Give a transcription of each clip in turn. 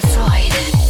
Freud.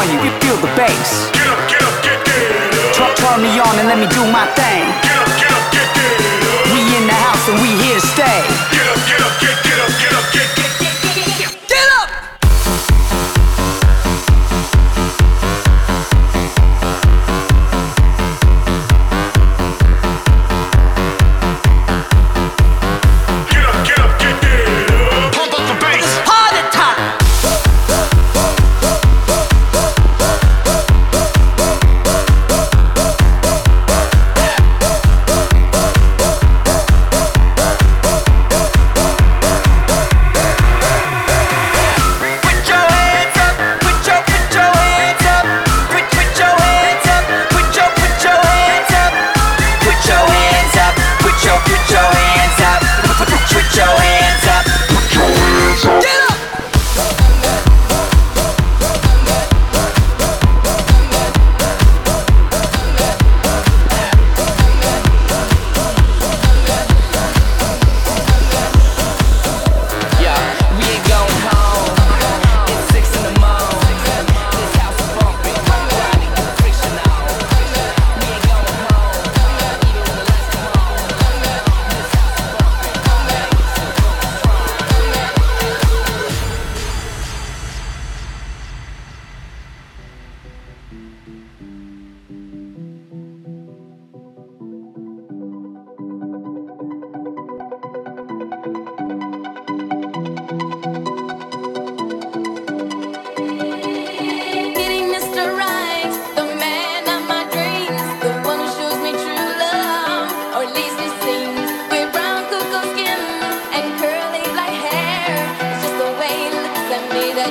pump the volume, feel the bass. Get up, get up, get, get up. Turn, turn me on and let me do my thing. Get up, get up, get, get up. We in the house and we here to stay. Get up, get up, get, get up, get up, get, get,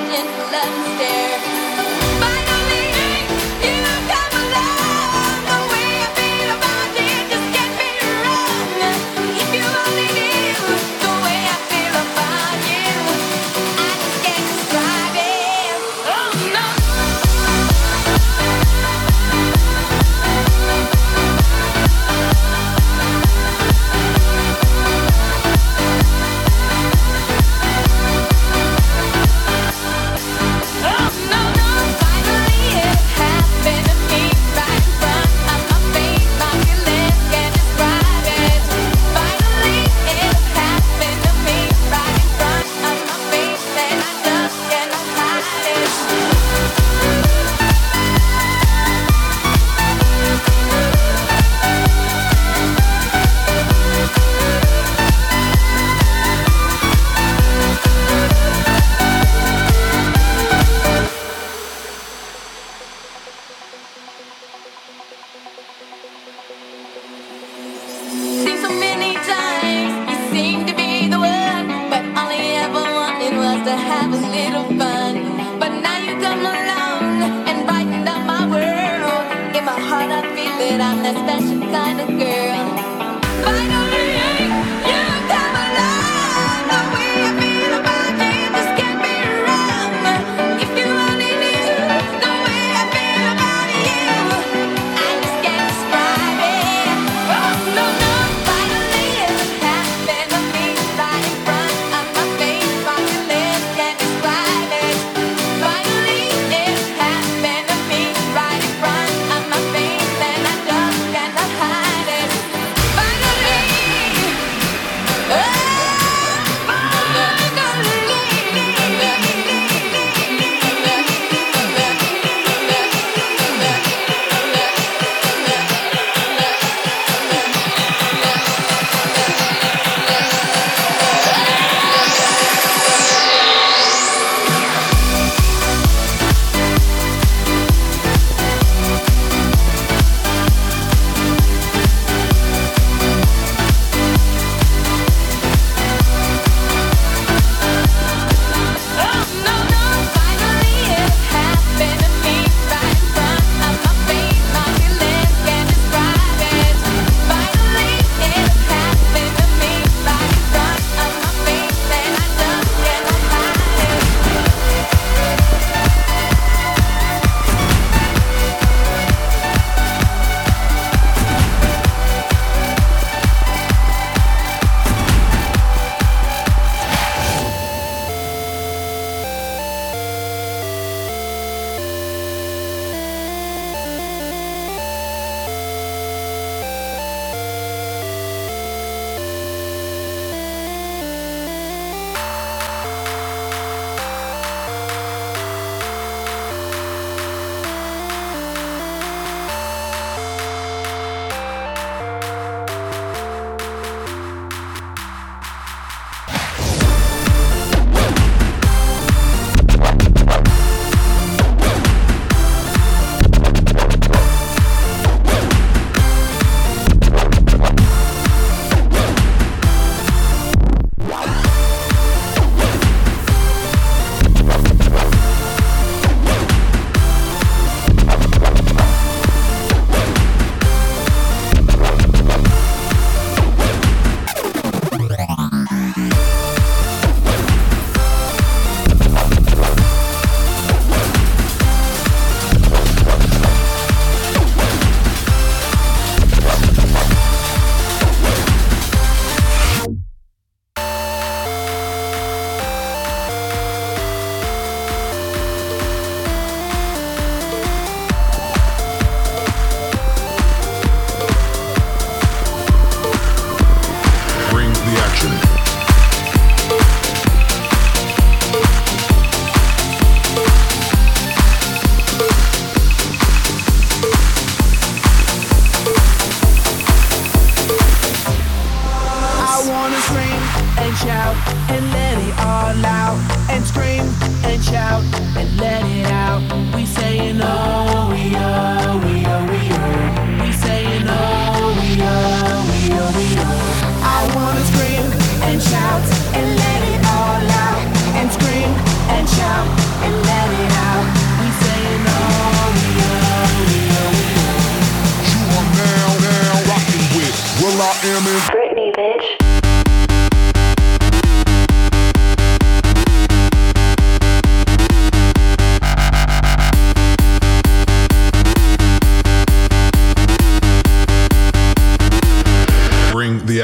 silent lens stare.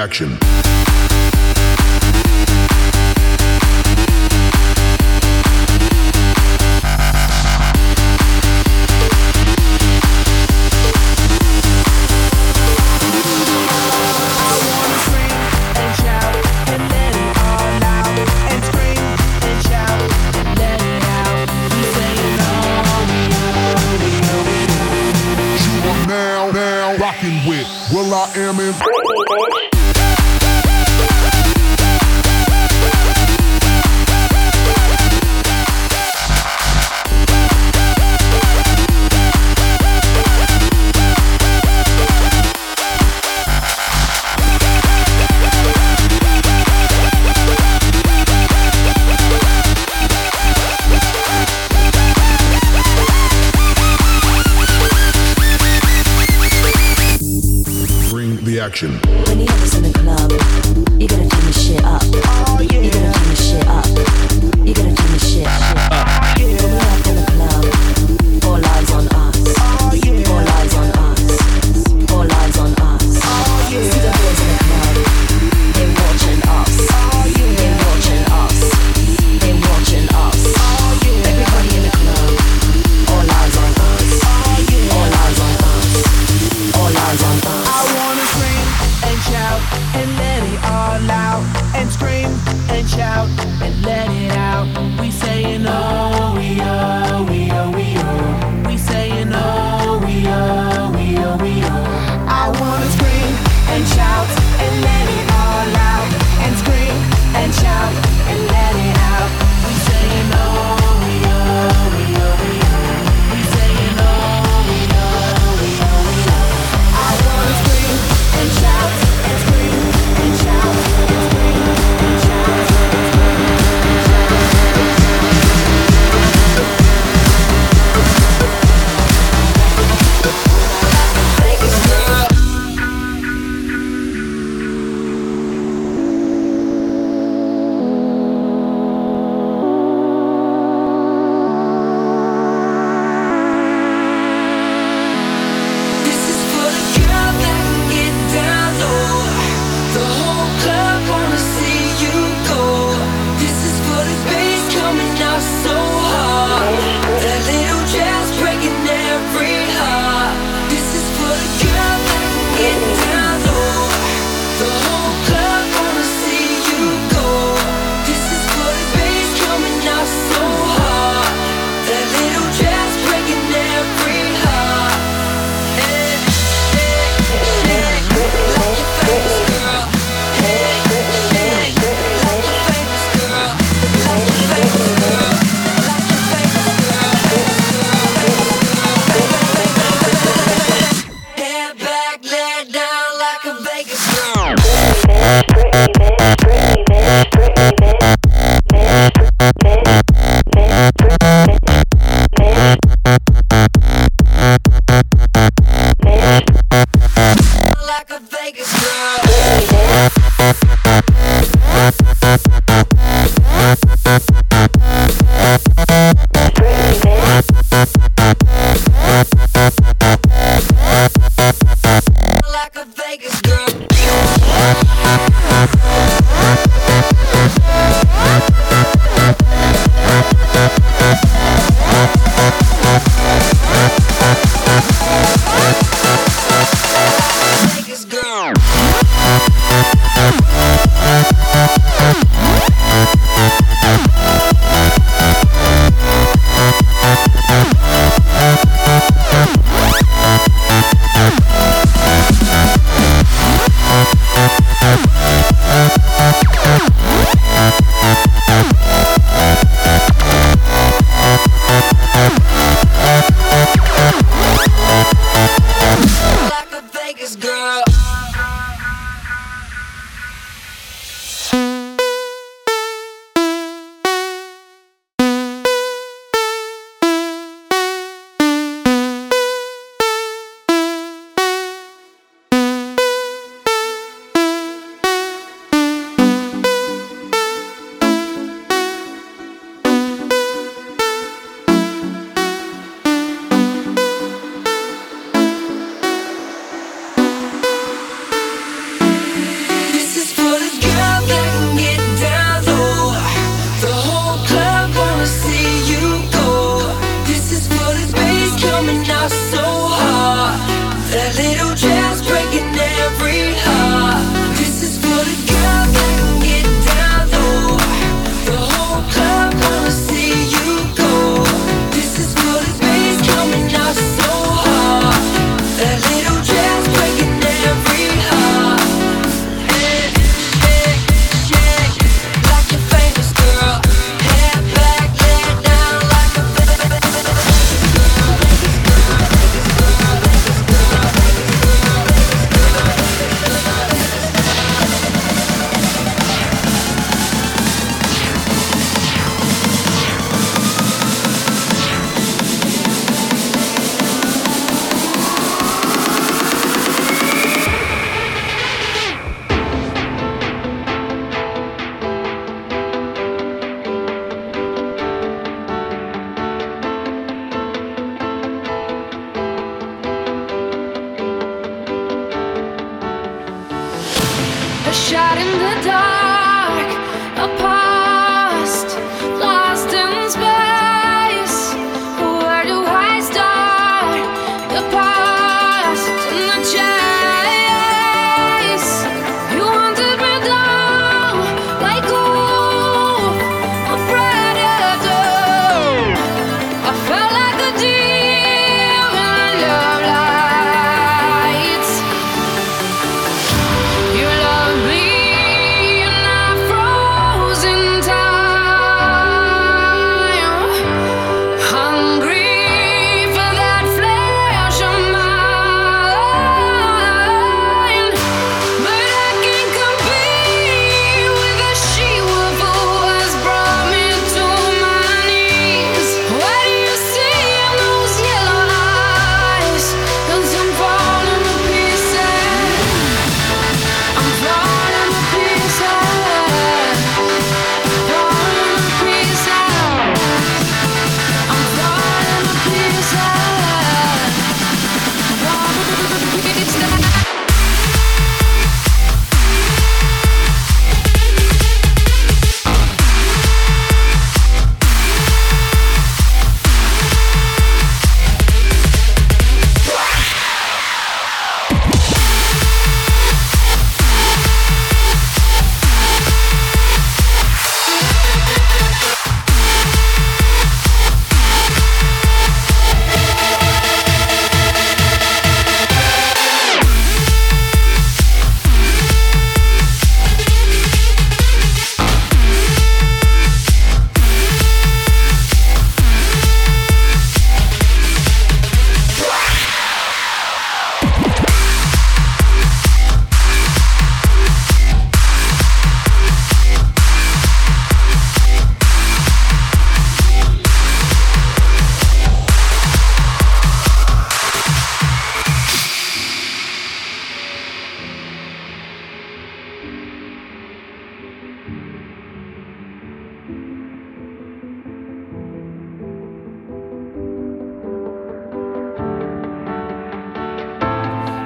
Action.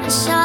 You